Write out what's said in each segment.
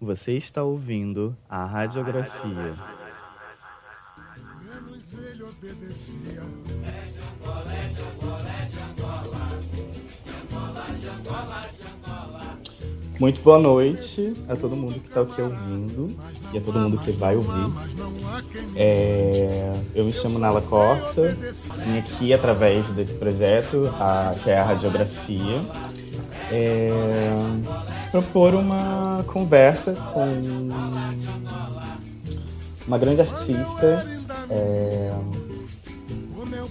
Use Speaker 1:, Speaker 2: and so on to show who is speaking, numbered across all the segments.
Speaker 1: Você está ouvindo a radiografia. Muito boa noite a todo mundo que está aqui ouvindo e a todo mundo que vai ouvir. É, eu me chamo Nala Costa, vim aqui através desse projeto, a, que é a radiografia, é, propor uma conversa com uma grande artista, é,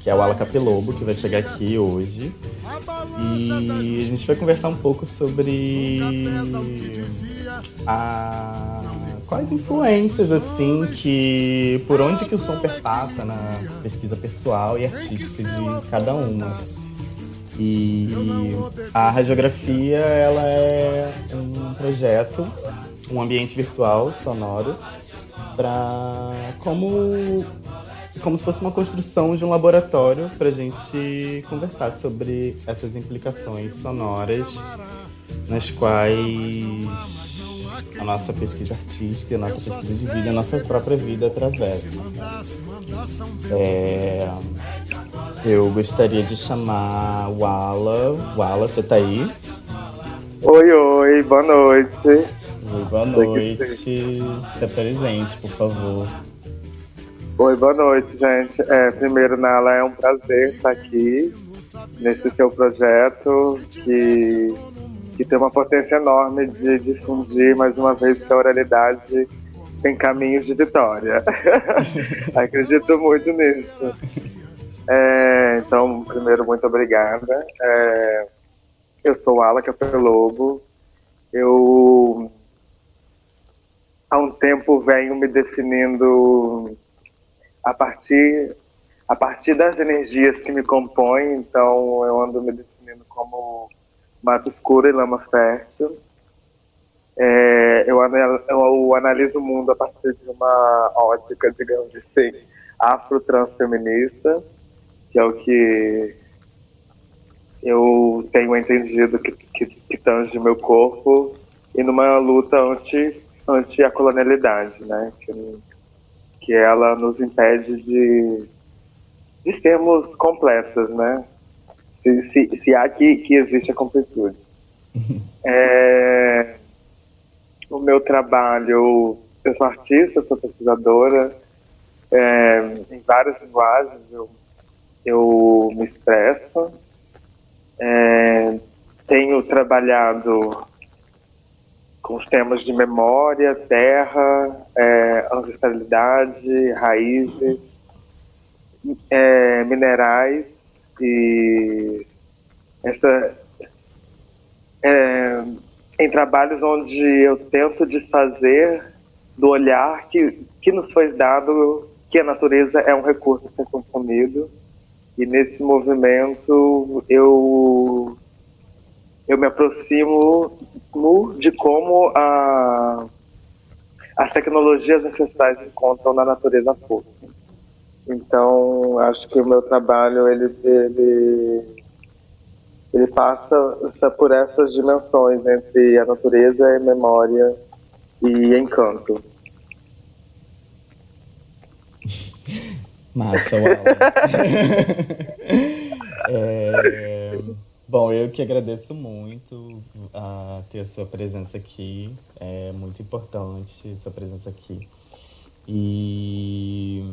Speaker 1: que é o Ala Capelobo, que vai chegar aqui hoje. E a gente vai conversar um pouco sobre a quais influências assim que por onde que o som perpassa na pesquisa pessoal e artística de cada uma. E a radiografia ela é um projeto, um ambiente virtual sonoro para como como se fosse uma construção de um laboratório para a gente conversar sobre essas implicações sonoras nas quais a nossa pesquisa artística, a nossa pesquisa de vida, a nossa própria vida atravessa. É, eu gostaria de chamar Wala. Wala, você tá aí?
Speaker 2: Oi, oi, boa noite.
Speaker 1: Oi, boa noite. Se apresente, por favor.
Speaker 2: Oi, boa noite, gente. É, primeiro, Nala, é um prazer estar aqui nesse seu projeto que, que tem uma potência enorme de difundir mais uma vez que a oralidade tem caminhos de vitória. Acredito muito nisso. É, então, primeiro, muito obrigada. É, eu sou Ala Capelobo. Eu há um tempo venho me definindo a partir a partir das energias que me compõem, então eu ando me definindo como mato escuro e lama fértil. É, eu, eu, analiso o mundo a partir de uma ótica, digamos assim, afro-transfeminista, que é o que eu tenho entendido que, que, que tange meu corpo, e numa luta anti, anti a colonialidade, né? Que, que ela nos impede de, de sermos completas, né? Se, se, se há que, que existe a completude. É, o meu trabalho, eu sou artista, sou pesquisadora, é, em várias linguagens eu, eu me expresso. É, tenho trabalhado com os temas de memória, terra, é, ancestralidade, raízes, é, minerais e essa, é, em trabalhos onde eu tento desfazer do olhar que, que nos foi dado que a natureza é um recurso a ser consumido e nesse movimento eu eu me aproximo de como a, as tecnologias ancestrais encontram na natureza força. Então, acho que o meu trabalho ele, ele, ele passa por essas dimensões entre a natureza e memória e encanto.
Speaker 1: Massa, uau. é... Bom, eu que agradeço muito a ter a sua presença aqui. É muito importante sua presença aqui. E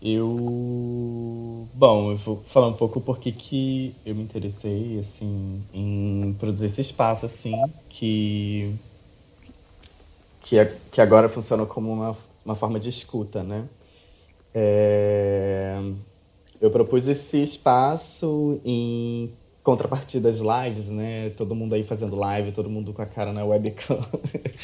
Speaker 1: eu, bom, eu vou falar um pouco porque que eu me interessei assim em produzir esse espaço assim que que, é, que agora funciona como uma, uma forma de escuta, né? É, eu propus esse espaço em contrapartida das lives, né? Todo mundo aí fazendo live, todo mundo com a cara na webcam.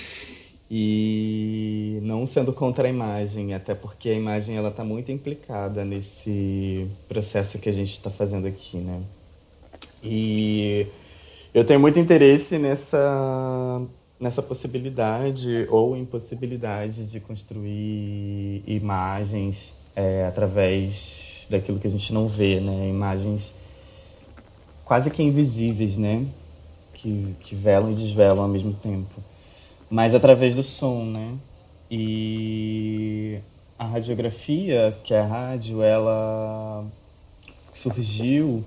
Speaker 1: e não sendo contra a imagem, até porque a imagem ela está muito implicada nesse processo que a gente está fazendo aqui, né? E eu tenho muito interesse nessa nessa possibilidade ou impossibilidade de construir imagens é, através daquilo que a gente não vê, né? Imagens quase que invisíveis, né? Que, que velam e desvelam ao mesmo tempo. mas através do som, né? E a radiografia, que é a rádio, ela surgiu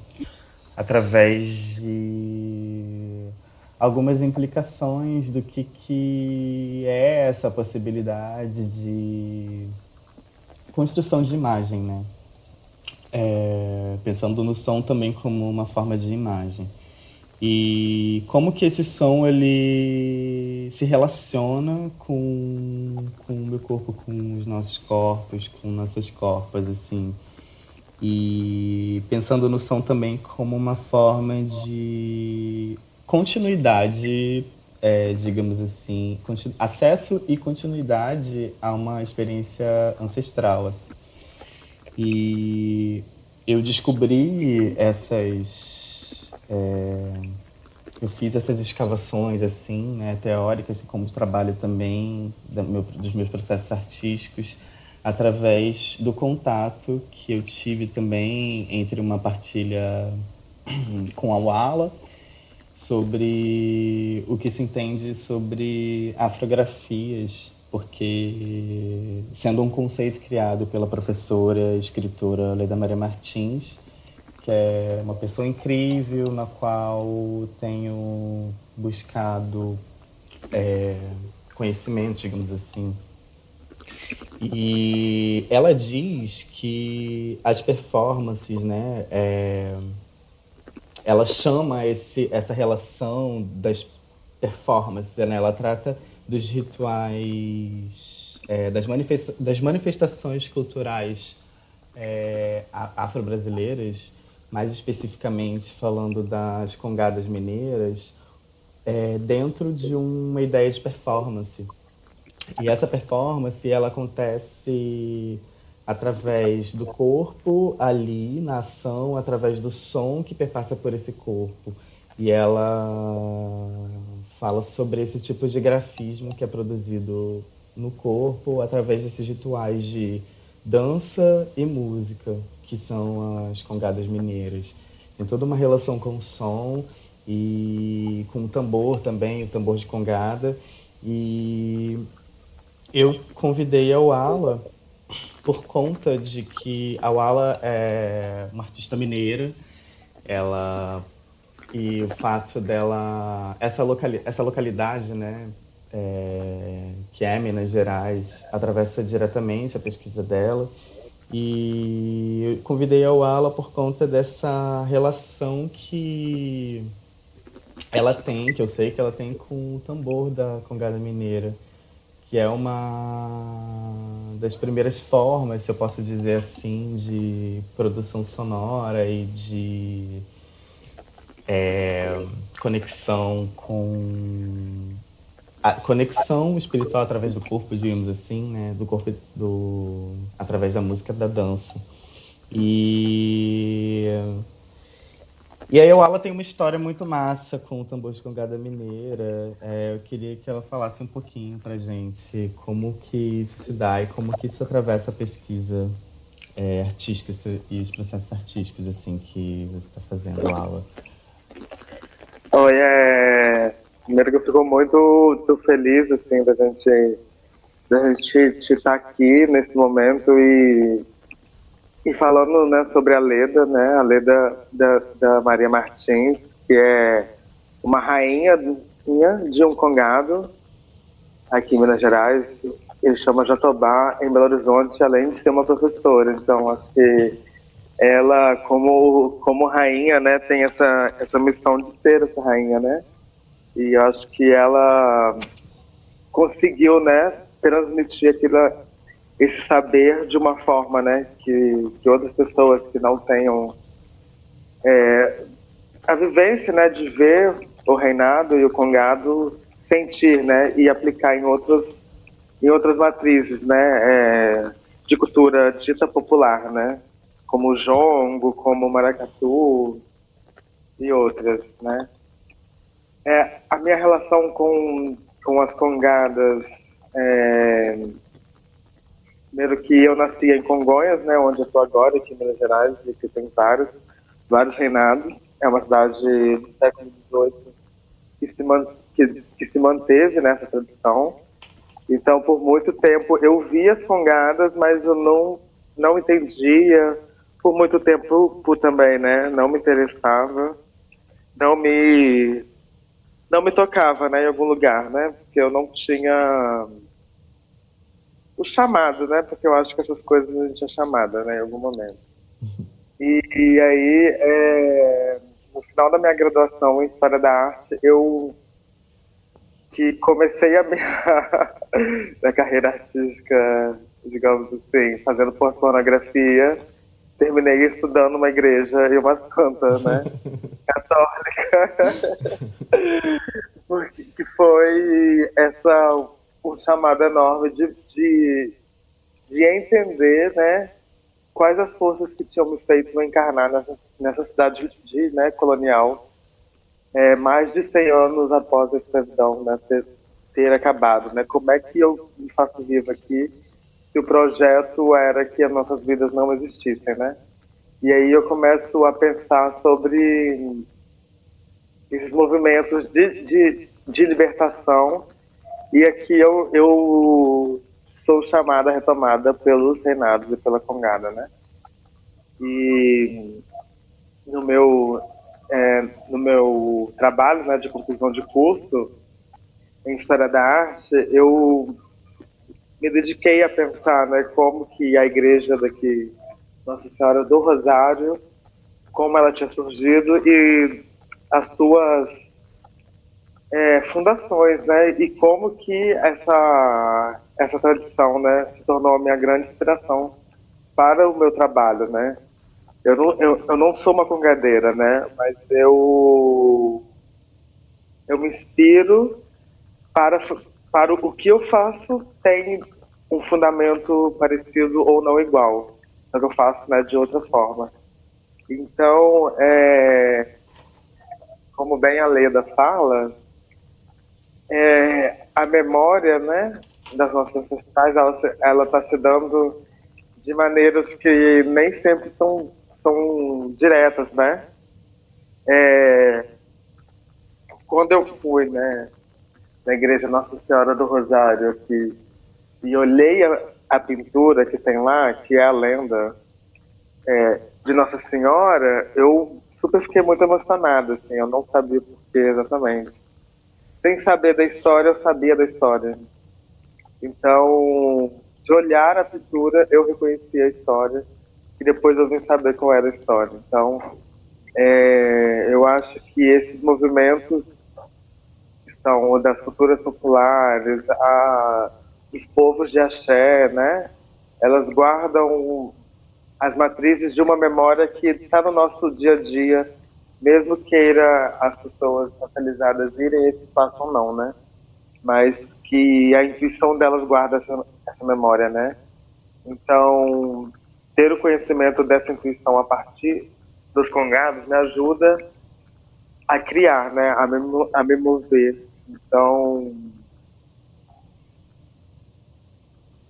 Speaker 1: através de algumas implicações do que, que é essa possibilidade de construção de imagem, né? É, pensando no som também como uma forma de imagem. E como que esse som ele se relaciona com, com o meu corpo, com os nossos corpos, com nossos corpos, assim. E pensando no som também como uma forma de continuidade, é, digamos assim, acesso e continuidade a uma experiência ancestral. Assim. E eu descobri essas é, eu fiz essas escavações assim, né, teóricas, como trabalho também meu, dos meus processos artísticos, através do contato que eu tive também entre uma partilha com a Wala sobre o que se entende sobre afrografias, porque sendo um conceito criado pela professora escritora Leda Maria Martins, que é uma pessoa incrível, na qual tenho buscado é, conhecimento, digamos assim. E ela diz que as performances, né, é, ela chama esse, essa relação das performances, né, ela trata dos rituais, é, das, manifesta das manifestações culturais é, afro-brasileiras mais especificamente falando das congadas mineiras, é, dentro de uma ideia de performance. E essa performance ela acontece através do corpo ali na ação, através do som que perpassa por esse corpo. E ela fala sobre esse tipo de grafismo que é produzido no corpo através desses rituais de dança e música que são as congadas mineiras. Tem toda uma relação com o som e com o tambor também, o tambor de congada. E eu convidei a Wala por conta de que a Wala é uma artista mineira, ela e o fato dela essa, locali essa localidade, né, é, que é Minas Gerais, atravessa diretamente a pesquisa dela. E eu convidei a Wala por conta dessa relação que ela tem, que eu sei que ela tem com o tambor da Congada Mineira, que é uma das primeiras formas, se eu posso dizer assim, de produção sonora e de é, conexão com a conexão espiritual através do corpo, digamos assim, né? Do corpo, do através da música, da dança. E e aí o Ala tem uma história muito massa com o tambor de congada mineira. É, eu queria que ela falasse um pouquinho pra gente como que isso se dá e como que isso atravessa a pesquisa é, artística e os processos artísticos assim que você está fazendo, Ala.
Speaker 2: Oi, é Primeiro que eu fico muito, muito feliz, assim, da gente, da gente estar aqui nesse momento e, e falando, né, sobre a Leda, né, a Leda da, da Maria Martins, que é uma rainha de um congado aqui em Minas Gerais, ele chama Jatobá, em Belo Horizonte, além de ser uma professora. Então, acho que ela, como, como rainha, né, tem essa, essa missão de ser essa rainha, né? E acho que ela conseguiu, né, transmitir aquilo, esse saber de uma forma, né, que, que outras pessoas que não tenham é, a vivência, né, de ver o reinado e o congado sentir, né, e aplicar em outros em outras matrizes, né, é, de cultura dita popular, né, como o jongo, como o maracatu e outras, né. É, a minha relação com, com as congadas. É, primeiro que eu nasci em Congonhas, né, onde eu estou agora, aqui em Minas Gerais, e que tem vários, vários reinados. É uma cidade do século XVIII que, se man, que que, se manteve nessa tradição. Então, por muito tempo, eu via as congadas, mas eu não, não entendia. Por muito tempo, por também, né? Não me interessava. Não me não me tocava, né, em algum lugar, né? Porque eu não tinha o chamado, né? Porque eu acho que essas coisas a gente é chamada, né, em algum momento. E, e aí, é, no final da minha graduação em História da Arte, eu que comecei a minha, minha carreira artística, digamos assim, fazendo pornografia, terminei estudando uma igreja e uma santa, né? Católica. Porque que foi essa um chamado enorme de, de, de entender, né? Quais as forças que tinham me feito encarnar nessa, nessa cidade de, né, colonial, é, mais de 100 anos após a escravidão né, ter, ter acabado, né? Como é que eu me faço vivo aqui que o projeto era que as nossas vidas não existissem, né? E aí eu começo a pensar sobre esses movimentos de, de, de libertação e aqui eu, eu sou chamada, retomada pelos reinados e pela congada, né? E no meu, é, no meu trabalho né, de conclusão de curso em História da Arte, eu me dediquei a pensar né, como que a igreja daqui, Nossa Senhora do Rosário, como ela tinha surgido e as suas é, fundações, né, e como que essa, essa tradição, né, se tornou a minha grande inspiração para o meu trabalho, né. Eu não, eu, eu não sou uma congadeira, né, mas eu, eu me inspiro para para o que eu faço tem um fundamento parecido ou não igual, mas eu faço né, de outra forma. Então, é, como bem a Leda fala, é, a memória né, das nossas ancestrais, ela está se dando de maneiras que nem sempre são, são diretas, né? É, quando eu fui, né, na igreja Nossa Senhora do Rosário aqui e olhei a, a pintura que tem lá, que é a lenda é, de Nossa Senhora, eu super fiquei muito emocionada, assim, eu não sabia por que exatamente. Sem saber da história, eu sabia da história. Então, de olhar a pintura, eu reconheci a história e depois eu vim saber qual era a história. Então, é, eu acho que esses movimentos são das culturas populares, a, os povos de axé, né? Elas guardam as matrizes de uma memória que está no nosso dia a dia, mesmo queira as pessoas localizadas irem esse espaço ou não, né? Mas que a intuição delas guarda essa, essa memória, né? Então, ter o conhecimento dessa intuição a partir dos congados me ajuda a criar, né? A me, a me mover então,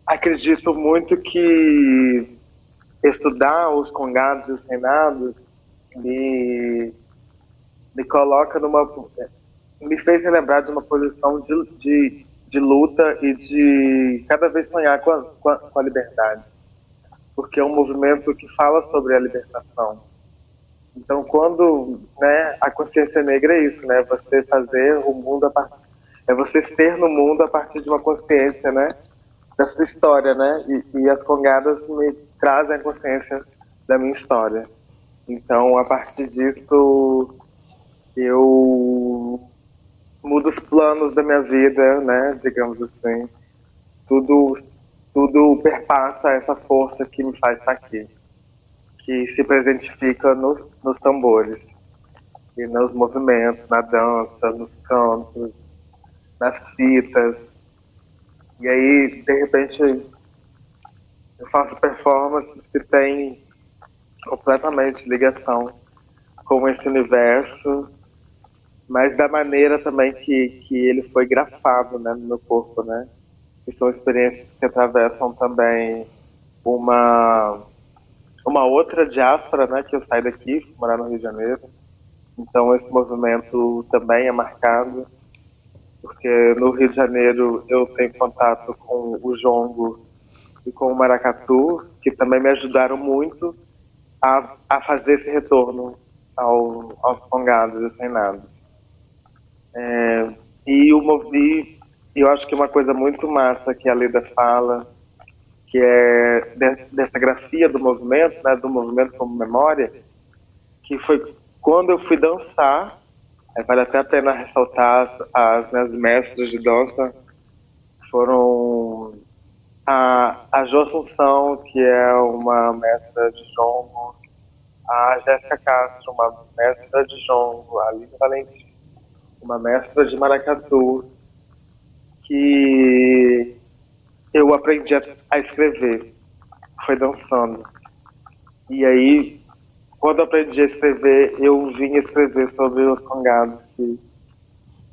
Speaker 2: acredito muito que estudar os congados e os reinados me coloca numa. me fez lembrar de uma posição de, de, de luta e de cada vez sonhar com a, com a, com a liberdade. Porque é um movimento que fala sobre a libertação então, quando né, a consciência negra é isso, né? Você fazer o mundo a partir, é você ser no mundo a partir de uma consciência, né? Da sua história, né? E, e as congadas me trazem a consciência da minha história. Então, a partir disso, eu mudo os planos da minha vida, né? Digamos assim. Tudo, tudo perpassa essa força que me faz estar aqui que se presentifica nos, nos tambores e nos movimentos, na dança, nos cantos, nas fitas. E aí, de repente, eu faço performances que têm completamente ligação com esse universo, mas da maneira também que, que ele foi grafado né, no meu corpo, né? Que são experiências que atravessam também uma uma outra diáspora, né, que eu saí daqui, morar no Rio de Janeiro. Então esse movimento também é marcado. porque no Rio de Janeiro eu tenho contato com o jongo e com o maracatu, que também me ajudaram muito a, a fazer esse retorno ao, aos congados e reinados. É, e o Movi, eu acho que uma coisa muito massa que a Leda fala, que é dessa grafia do movimento, né, do movimento como memória, que foi quando eu fui dançar, vale até a pena ressaltar as minhas mestras de dança, foram a, a Jo Assunção, que é uma mestra de jongo, a Jéssica Castro, uma mestra de jongo, a Lívia Valentim, uma mestra de maracatu, que eu aprendi a, escrever, foi dançando. E aí, quando aprendi a escrever, eu vim escrever sobre os congados que,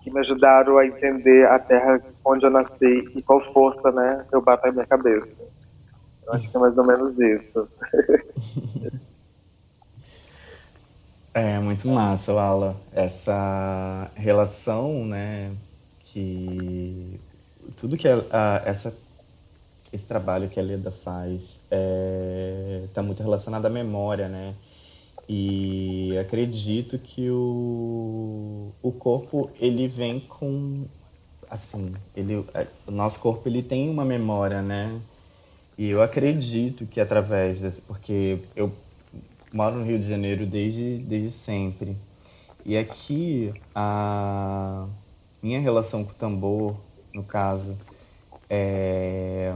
Speaker 2: que me ajudaram a entender a terra onde eu nasci e qual força, né, eu bato na minha cabeça. Eu acho que é mais ou menos isso.
Speaker 1: É muito massa, Aula, essa relação, né, que tudo que a, essa, esse trabalho que a Leda faz está é, tá muito relacionado à memória, né, e acredito que o, o corpo, ele vem com, assim, ele, é, o nosso corpo, ele tem uma memória, né, e eu acredito que através desse, porque eu moro no Rio de Janeiro desde, desde sempre. E aqui a minha relação com o tambor, no caso, é...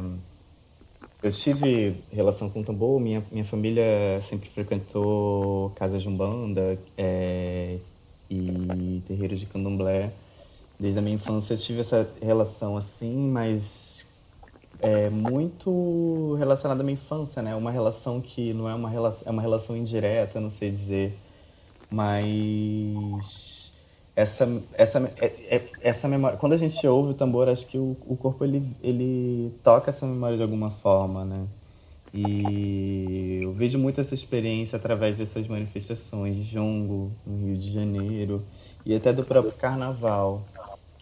Speaker 1: eu tive relação com o tambor, minha, minha família sempre frequentou casas de umbanda é... e terreiros de candomblé. Desde a minha infância eu tive essa relação assim, mas é muito relacionada à minha infância, né? Uma relação que não é uma relação, é uma relação indireta, não sei dizer, mas essa essa é, é, essa memória, quando a gente ouve o tambor, acho que o, o corpo ele ele toca essa memória de alguma forma, né? E eu vejo muito essa experiência através dessas manifestações de jongo no Rio de Janeiro e até do próprio carnaval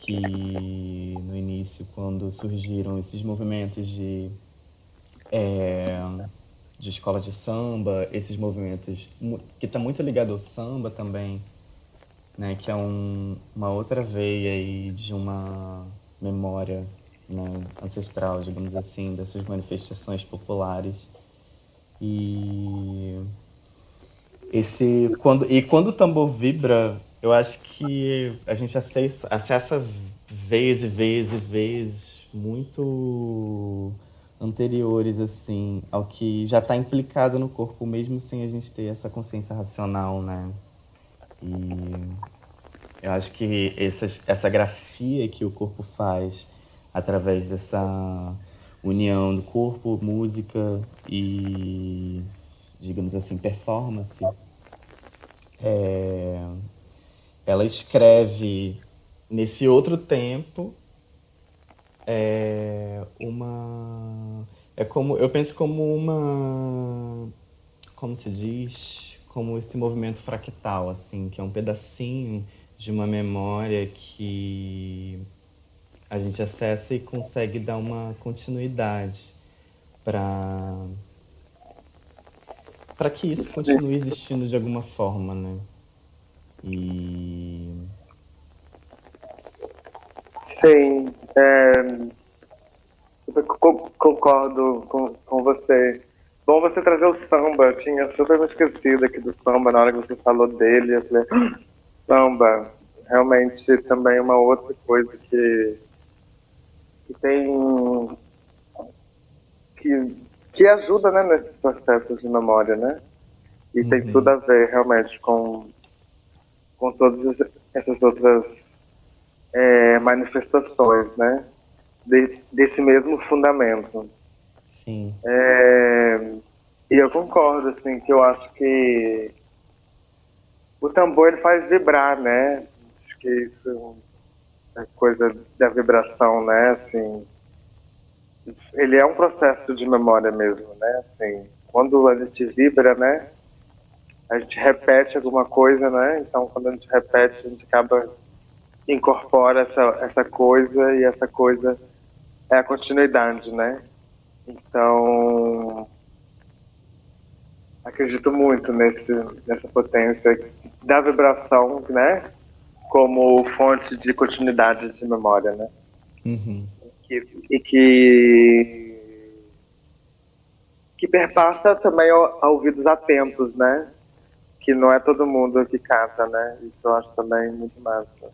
Speaker 1: que no início, quando surgiram esses movimentos de, é, de escola de samba, esses movimentos que está muito ligado ao samba também, né, que é um, uma outra veia aí de uma memória né, ancestral, digamos assim, dessas manifestações populares. E esse quando e quando o tambor vibra eu acho que a gente acessa, acessa vezes, e vezes, vezes muito anteriores assim ao que já está implicado no corpo mesmo sem a gente ter essa consciência racional, né? E eu acho que essa, essa grafia que o corpo faz através dessa união do corpo, música e, digamos assim, performance, é, ela escreve nesse outro tempo é uma é como eu penso como uma como se diz como esse movimento fractal assim que é um pedacinho de uma memória que a gente acessa e consegue dar uma continuidade para para que isso continue existindo de alguma forma, né? E.
Speaker 2: Sim, é, concordo com, com você. Bom você trazer o samba, eu tinha super me esquecido aqui do samba na hora que você falou dele. Eu falei, ah, samba, realmente também é uma outra coisa que, que tem. Que, que ajuda né, nesses processos de memória, né? E uhum. tem tudo a ver realmente com com todas essas outras é, manifestações, né? De, desse mesmo fundamento.
Speaker 1: Sim.
Speaker 2: É, e eu concordo, assim, que eu acho que o tambor ele faz vibrar, né? Acho que isso é coisa da vibração, né? Assim, ele é um processo de memória mesmo, né? Assim, quando a gente vibra, né? A gente repete alguma coisa, né? Então, quando a gente repete, a gente acaba incorpora essa, essa coisa e essa coisa é a continuidade, né? Então, acredito muito nesse, nessa potência da vibração, né? Como fonte de continuidade de memória, né?
Speaker 1: Uhum.
Speaker 2: E que que perpassa também a ouvidos atentos, né? Que não é todo mundo que canta, né? Isso eu acho também muito massa.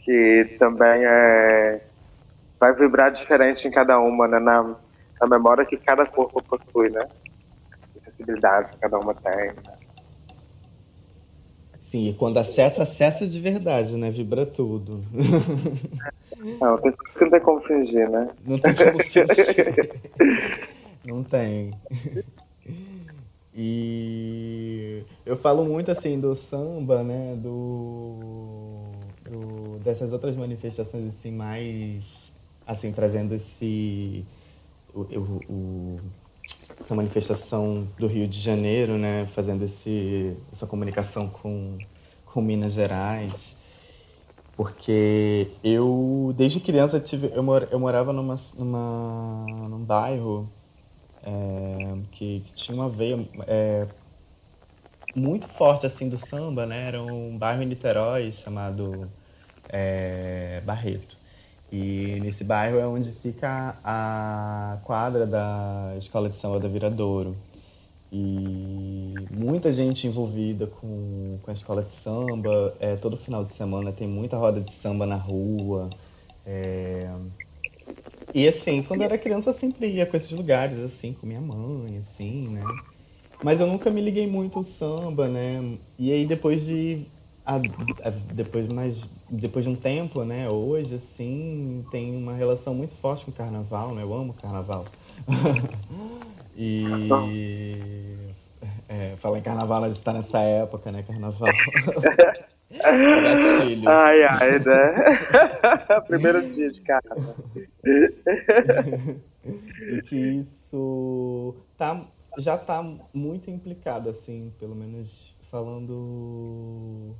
Speaker 2: Que também é vai vibrar diferente em cada uma, né? Na, na memória que cada corpo possui, né? A sensibilidade que cada uma tem. Né?
Speaker 1: Sim, e quando acessa, acessa de verdade, né? Vibra tudo.
Speaker 2: Não, tem, não tem como fingir, né?
Speaker 1: Não tem como fingir. Não tem. E eu falo muito assim do samba, né? Do, do, dessas outras manifestações assim mais assim trazendo esse o, o, essa manifestação do Rio de Janeiro, né? Fazendo esse, essa comunicação com, com Minas Gerais porque eu desde criança tive eu, mor, eu morava numa, numa num bairro é, que, que, tinha uma veia é, muito forte assim do samba, né? Era um bairro em Niterói chamado é, Barreto. E nesse bairro é onde fica a quadra da Escola de Samba da Viradouro. E muita gente envolvida com, com a escola de samba. É, todo final de semana tem muita roda de samba na rua. É, e assim, quando eu era criança, eu sempre ia com esses lugares, assim, com minha mãe, assim, né? Mas eu nunca me liguei muito ao samba, né? E aí depois de. A, a, depois, mais, depois de um tempo, né? Hoje, assim, tem uma relação muito forte com o carnaval, né? Eu amo carnaval. e. É, falar em carnaval, a gente tá nessa época, né? Carnaval.
Speaker 2: Gatilho. Ai, ai, né? Primeiro dia de casa.
Speaker 1: e que isso tá, já tá muito implicado, assim, pelo menos falando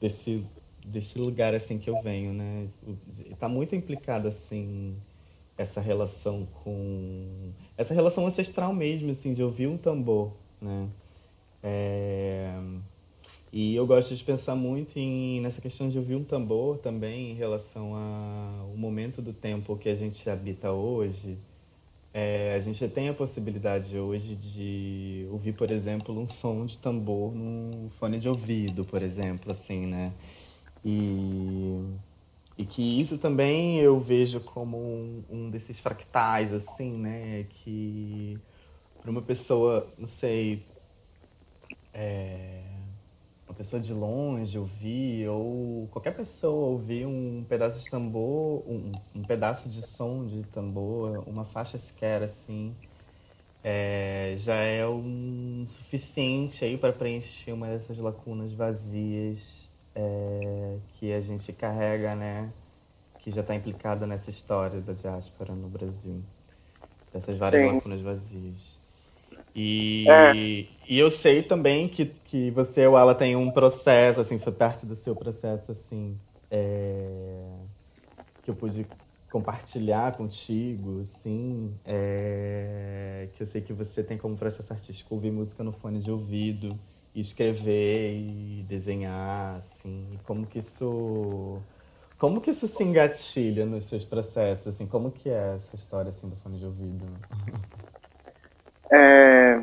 Speaker 1: desse, desse lugar, assim, que eu venho, né? Tá muito implicado, assim, essa relação com... Essa relação ancestral mesmo, assim, de ouvir um tambor, né? É e eu gosto de pensar muito em, nessa questão de ouvir um tambor também em relação ao momento do tempo que a gente habita hoje. É, a gente tem a possibilidade hoje de ouvir, por exemplo, um som de tambor no fone de ouvido, por exemplo, assim, né? E, e que isso também eu vejo como um, um desses fractais, assim, né? Que para uma pessoa, não sei, é, uma pessoa de longe ouvir, ou qualquer pessoa ouvir um pedaço de tambor, um, um pedaço de som de tambor, uma faixa sequer assim, é, já é um suficiente aí para preencher uma dessas lacunas vazias é, que a gente carrega, né? Que já está implicada nessa história da diáspora no Brasil. Dessas várias Sim. lacunas vazias. E, é. e eu sei também que, que você, o Ala, tem um processo, assim, foi parte do seu processo, assim, é, que eu pude compartilhar contigo, assim, é, que eu sei que você tem como processo artístico ouvir música no fone de ouvido, e escrever e desenhar, assim, como que isso... Como que isso se engatilha nos seus processos, assim, como que é essa história, assim, do fone de ouvido?
Speaker 2: É,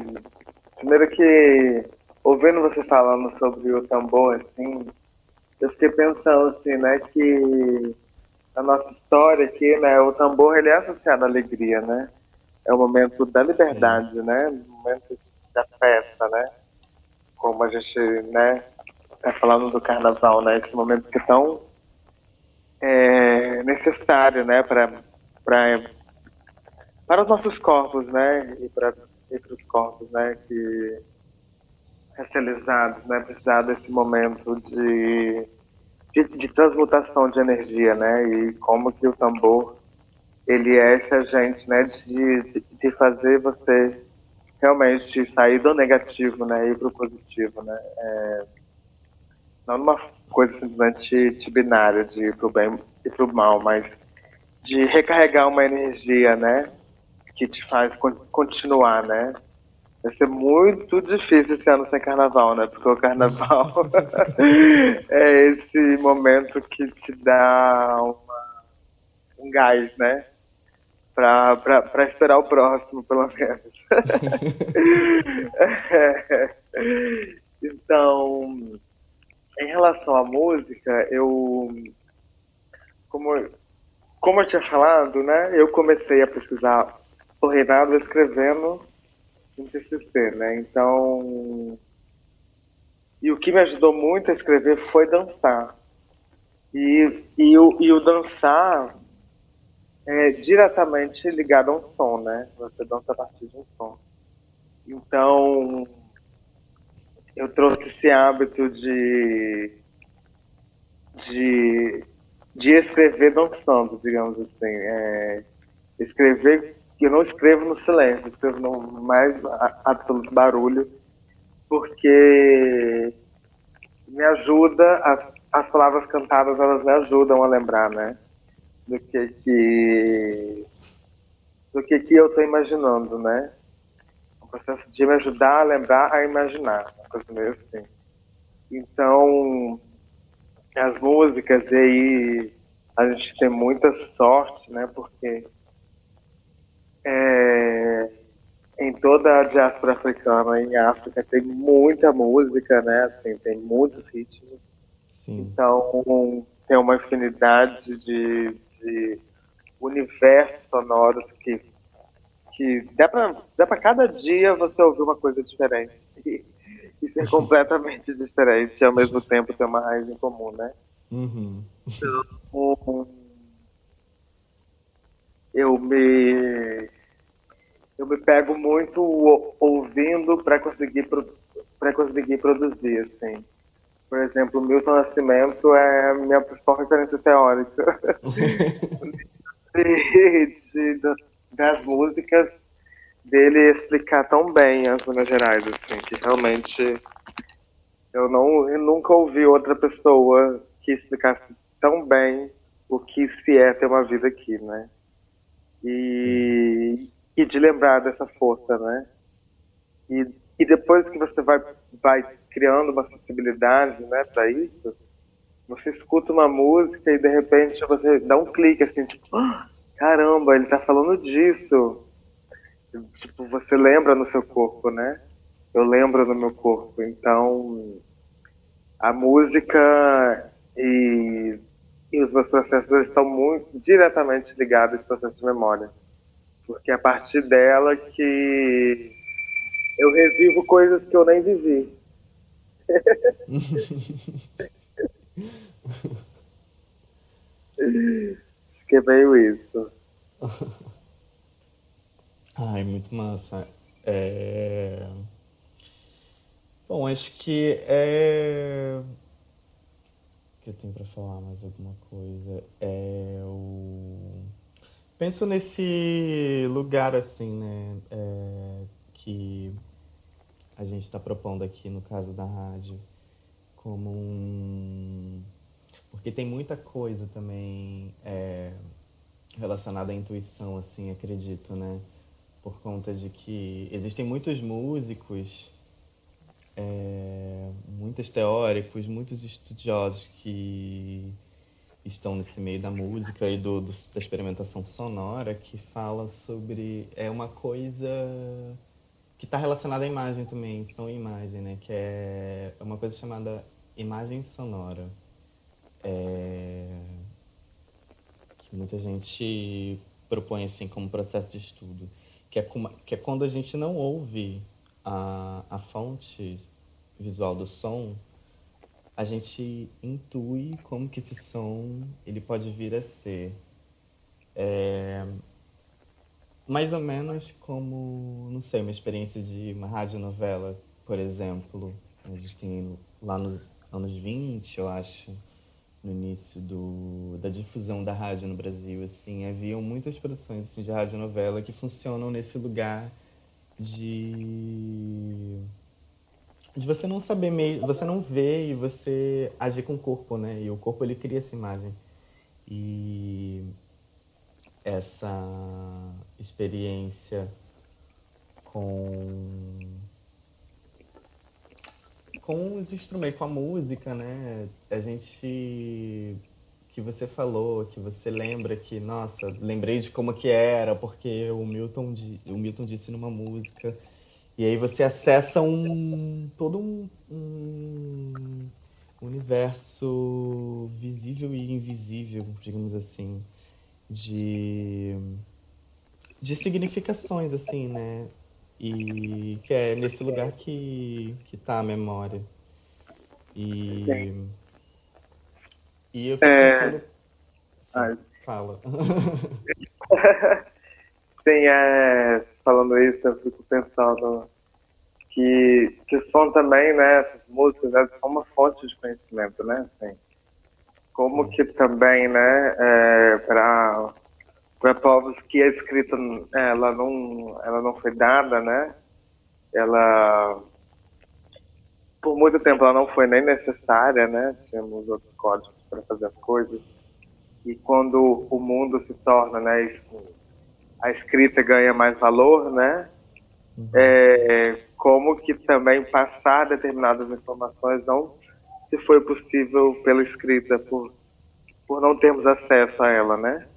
Speaker 2: primeiro que, ouvindo você falando sobre o tambor, assim, eu fiquei pensando, assim, né, que a nossa história aqui, né, o tambor, ele é associado à alegria, né? É o momento da liberdade, Sim. né? O momento da festa, né? Como a gente, né, tá falando do carnaval, né? Esse momento que é tão é, necessário, né, para para os nossos corpos, né, e para entre os corpos, né, que racializados, né, precisar desse momento de, de, de, transmutação de energia, né, e como que o tambor ele é esse agente, né, de, de fazer você realmente sair do negativo, né, e ir para o positivo, né, é, não numa coisa simplesmente binária de ir pro bem e pro mal, mas de recarregar uma energia, né? Que te faz continuar, né? Vai ser muito difícil esse ano sem carnaval, né? Porque o carnaval é esse momento que te dá uma, um gás, né? Pra, pra, pra esperar o próximo, pelo menos. então, em relação à música, eu. Como, como eu tinha falado, né? Eu comecei a pesquisar o Reinaldo escrevendo um TCC, né? Então, e o que me ajudou muito a escrever foi dançar. E, e, o, e o dançar é diretamente ligado a um som, né? Você dança a partir de um som. Então, eu trouxe esse hábito de, de, de escrever dançando, digamos assim. É, escrever eu não escrevo no silêncio, escrevo no mais absoluto barulho, porque me ajuda, as, as palavras cantadas, elas me ajudam a lembrar, né? Do que que, do que, que eu estou imaginando, né? O processo de me ajudar a lembrar a imaginar, uma coisa meio assim. Então, as músicas, e aí a gente tem muita sorte, né? Porque é, em toda a diáspora africana, em África, tem muita música, né? Assim, tem muitos ritmos. Sim. Então, tem uma infinidade de, de universos sonoros que, que dá para dá cada dia você ouvir uma coisa diferente. E, e ser completamente diferente e ao mesmo tempo ter uma raiz em comum, né? Uhum. Então, eu me eu me pego muito ouvindo para conseguir para conseguir produzir assim por exemplo Milton Nascimento é minha principal referência teórica de, de, das músicas dele explicar tão bem as Minas Gerais assim que realmente eu não eu nunca ouvi outra pessoa que explicasse tão bem o que se é ter uma vida aqui, né? E, e de lembrar dessa força, né? E, e depois que você vai, vai criando uma sensibilidade, né, para isso, você escuta uma música e de repente você dá um clique assim, tipo, oh, caramba, ele tá falando disso. Tipo, você lembra no seu corpo, né? Eu lembro no meu corpo. Então, a música e, e os meus processos estão muito diretamente ligados ao processo de memória. Porque é a partir dela que eu revivo coisas que eu nem vivi. Acho que é meio isso.
Speaker 1: Ai, muito massa. É... Bom, acho que é que eu tenho para falar mais alguma coisa é o penso nesse lugar assim né é, que a gente está propondo aqui no caso da rádio como um porque tem muita coisa também é, relacionada à intuição assim acredito né por conta de que existem muitos músicos é, muitos teóricos, muitos estudiosos que estão nesse meio da música e do, do, da experimentação sonora que fala sobre é uma coisa que está relacionada à imagem também, e imagem, né? Que é uma coisa chamada imagem sonora. É, que muita gente propõe assim como processo de estudo, que é, que é quando a gente não ouve a, a fonte visual do som, a gente intui como que esse som ele pode vir a ser. É, mais ou menos como, não sei, uma experiência de uma radionovela, por exemplo. A gente tem lá nos anos 20, eu acho, no início do, da difusão da rádio no Brasil, assim, haviam muitas produções assim, de radionovela que funcionam nesse lugar de de você não saber mesmo, você não vê e você agir com o corpo, né? E o corpo ele cria essa imagem. E essa experiência com com os instrumentos, com a música, né? A gente que você falou, que você lembra que, nossa, lembrei de como que era, porque o Milton, o Milton disse numa música. E aí você acessa um todo um, um universo visível e invisível, digamos assim, de de significações assim, né? E que é nesse lugar que, que tá a memória. E, e eu fico é... pensando. Ai. Fala.
Speaker 2: Sim, é, falando isso, eu fico pensando que, que o som também, né, essas músicas, são uma fonte de conhecimento, né, assim. Como que também, né, é, para para povos que a escrita ela não ela não foi dada né ela por muito tempo ela não foi nem necessária né tínhamos outros códigos para fazer as coisas e quando o mundo se torna né a escrita ganha mais valor né uhum. é, como que também passar determinadas informações não se foi possível pela escrita por por não termos acesso a ela né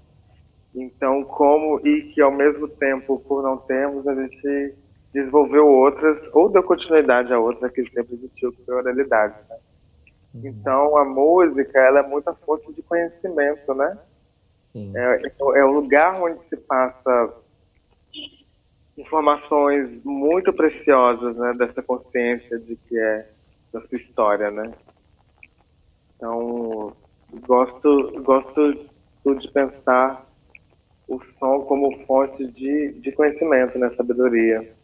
Speaker 2: então, como e que ao mesmo tempo, por não termos, a gente desenvolveu outras ou deu continuidade a outras que sempre existiu, que foi a oralidade. Né? Uhum. Então, a música ela é muita fonte de conhecimento, né? É, é o lugar onde se passa informações muito preciosas, né, dessa consciência de que é da sua história, né? Então, gosto gosto de pensar o som como fonte de, de conhecimento, né, sabedoria.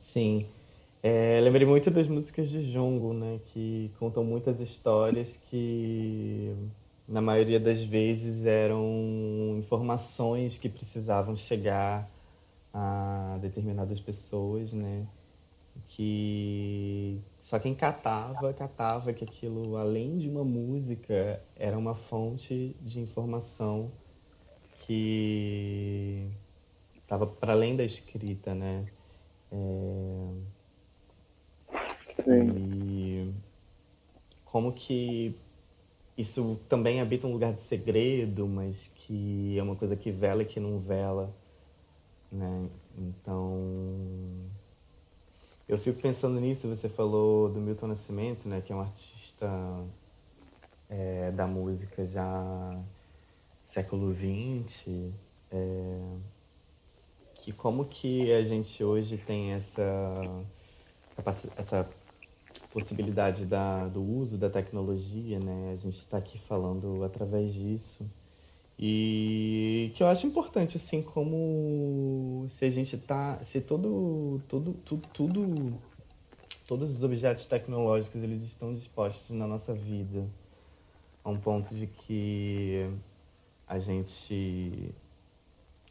Speaker 1: Sim. É, lembrei muito das músicas de Jungo, né, que contam muitas histórias que, na maioria das vezes, eram informações que precisavam chegar a determinadas pessoas, né, que só quem catava, catava que aquilo, além de uma música, era uma fonte de informação que estava para além da escrita, né? É... E como que isso também habita um lugar de segredo, mas que é uma coisa que vela e que não vela, né? Então eu fico pensando nisso, você falou do Milton Nascimento, né, que é um artista é, da música já século XX, é, que como que a gente hoje tem essa, essa possibilidade da, do uso da tecnologia, né? A gente está aqui falando através disso. E que eu acho importante, assim, como se a gente tá. Se todo. todo tudo, tudo, todos os objetos tecnológicos eles estão dispostos na nossa vida. A um ponto de que a gente.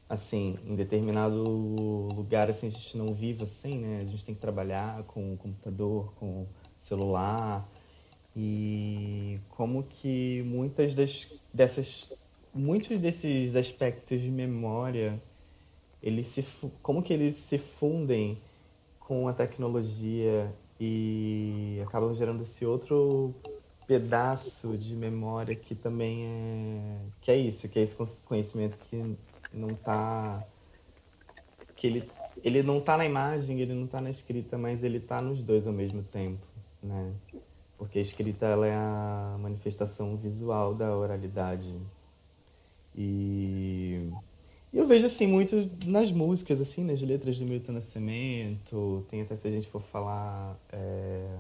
Speaker 1: Assim, em determinado lugar, assim, a gente não vive assim, né? A gente tem que trabalhar com o computador, com celular. E como que muitas das, dessas muitos desses aspectos de memória, eles se, como que eles se fundem com a tecnologia e acabam gerando esse outro pedaço de memória que também é que é isso, que é esse conhecimento que não está que ele ele não está na imagem, ele não está na escrita, mas ele está nos dois ao mesmo tempo, né? Porque a escrita ela é a manifestação visual da oralidade. E eu vejo assim muito nas músicas, assim, nas letras do Milton Nascimento, tem até se a gente for falar, é,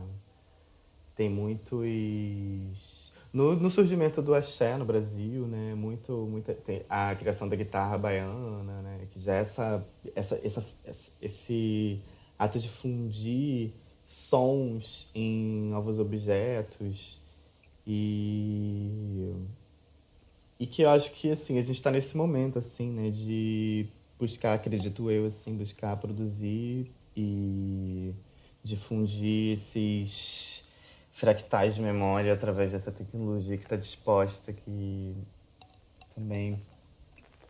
Speaker 1: tem muitos no, no, surgimento do axé no Brasil, né, muito, muita, tem a criação da guitarra baiana, né, que já é essa, essa, essa, esse ato de fundir sons em novos objetos e e que eu acho que, assim, a gente está nesse momento, assim, né, de buscar, acredito eu, assim, buscar produzir e difundir esses fractais de memória através dessa tecnologia que está disposta, que também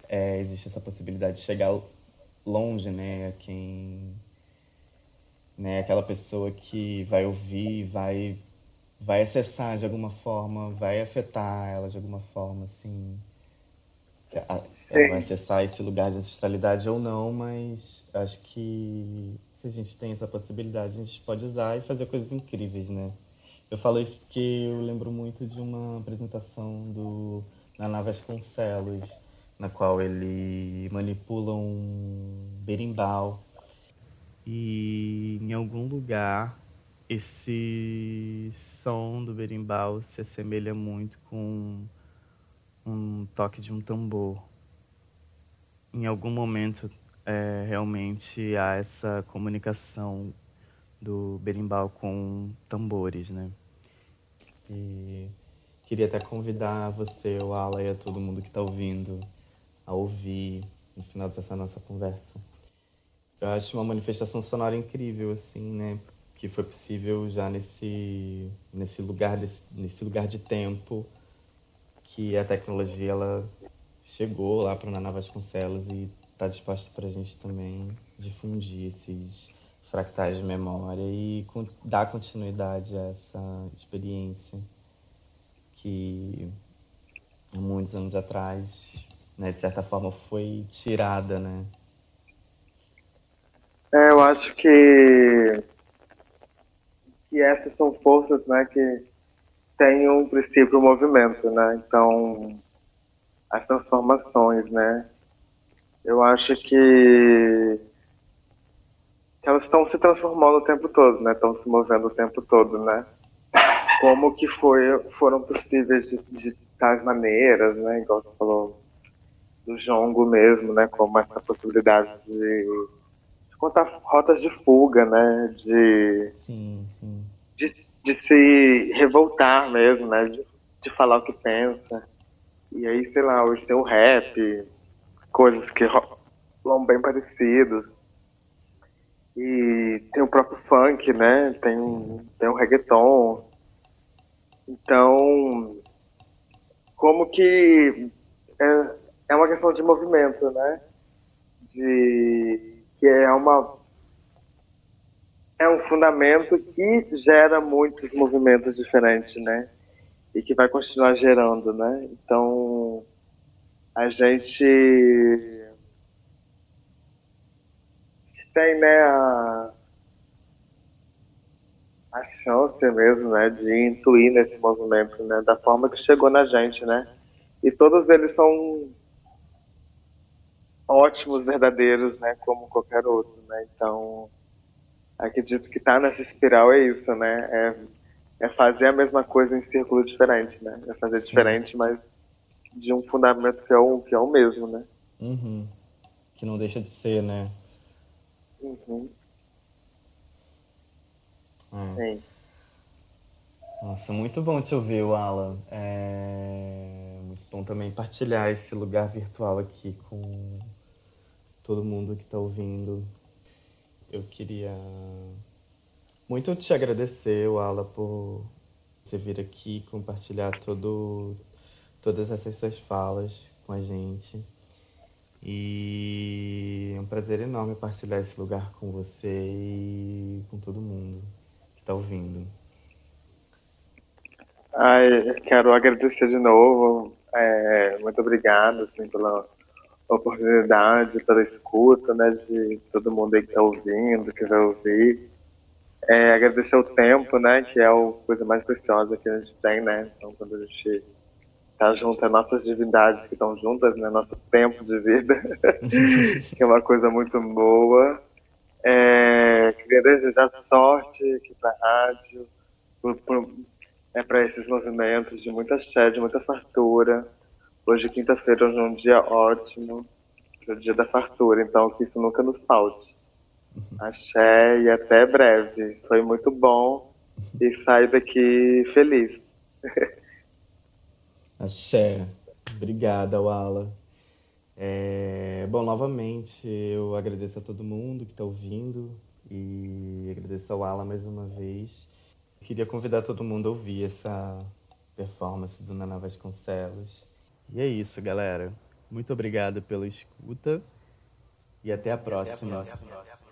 Speaker 1: é, existe essa possibilidade de chegar longe, né, a quem, né, aquela pessoa que vai ouvir, vai, vai acessar de alguma forma, vai afetar ela de alguma forma, assim, ela vai acessar esse lugar de ancestralidade ou não, mas acho que se a gente tem essa possibilidade, a gente pode usar e fazer coisas incríveis, né? Eu falo isso porque eu lembro muito de uma apresentação do Naná Vasconcelos, na qual ele manipula um berimbau e em algum lugar esse som do berimbau se assemelha muito com um toque de um tambor. Em algum momento é, realmente há essa comunicação do berimbau com tambores, né? E queria até convidar você, o Ala e a todo mundo que está ouvindo a ouvir no final dessa nossa conversa. Eu acho uma manifestação sonora incrível, assim, né? Que foi possível já nesse, nesse, lugar, desse, nesse lugar de tempo que a tecnologia ela chegou lá para o Naná Vasconcelos e está disposta para a gente também difundir esses fractais de memória e dar continuidade a essa experiência que há muitos anos atrás né, de certa forma, foi tirada, né?
Speaker 2: É, eu acho que, que essas são forças né, que têm um princípio um movimento, né? Então, as transformações, né? Eu acho que, que elas estão se transformando o tempo todo, né? Estão se movendo o tempo todo, né? Como que foi, foram possíveis de, de tais maneiras, né? Igual você falou, do jongo mesmo, né? Como essa possibilidade de, de contar rotas de fuga, né? De,
Speaker 1: sim, sim.
Speaker 2: de, de se revoltar mesmo, né? De, de falar o que pensa. E aí, sei lá, hoje tem o rap, coisas que rolam bem parecidos. E tem o próprio funk, né? Tem, tem o reggaeton. Então, como que é, é uma questão de movimento, né? De que é uma é um fundamento que gera muitos movimentos diferentes, né? E que vai continuar gerando, né? Então a gente tem, né, a, a chance mesmo, né, de intuir nesse movimento, né, da forma que chegou na gente, né? E todos eles são ótimos, verdadeiros, né, como qualquer outro, né? Então, acredito que tá nessa espiral é isso, né? É, é fazer a mesma coisa em círculo diferente, né? É fazer Sim. diferente, mas de um fundamento que é o, que é o mesmo, né?
Speaker 1: Uhum. Que não deixa de ser, né?
Speaker 2: Uhum.
Speaker 1: É. Sim. Nossa, muito bom te ouvir, Alan. É muito bom também partilhar esse lugar virtual aqui com todo mundo que está ouvindo. Eu queria muito te agradecer, Wala, por você vir aqui compartilhar todo, todas essas suas falas com a gente. E é um prazer enorme partilhar esse lugar com você e com todo mundo que está ouvindo.
Speaker 2: Ai, quero agradecer de novo. É, muito obrigado assim, pela oportunidade, pela escuta, né, de todo mundo aí que está ouvindo, que vai ouvir. É, agradecer o tempo, né, que é a coisa mais preciosa que a gente tem, né, então quando a gente está junto, é nossas divindades que estão juntas, né, nosso tempo de vida, que é uma coisa muito boa. É, queria desejar sorte aqui para a rádio, é, para esses movimentos de muita sede, muita fartura, Hoje, quinta-feira, hoje é um dia ótimo, é o dia da fartura, então que isso nunca nos falte. Axé e até breve. Foi muito bom e saio daqui feliz.
Speaker 1: Axé. Obrigada, Wala. É... Bom, novamente, eu agradeço a todo mundo que está ouvindo, E agradeço ao Alan mais uma vez. Queria convidar todo mundo a ouvir essa performance do Naná Vasconcelos. E é isso, galera. Muito obrigado pela escuta e até a próxima. Até a próxima.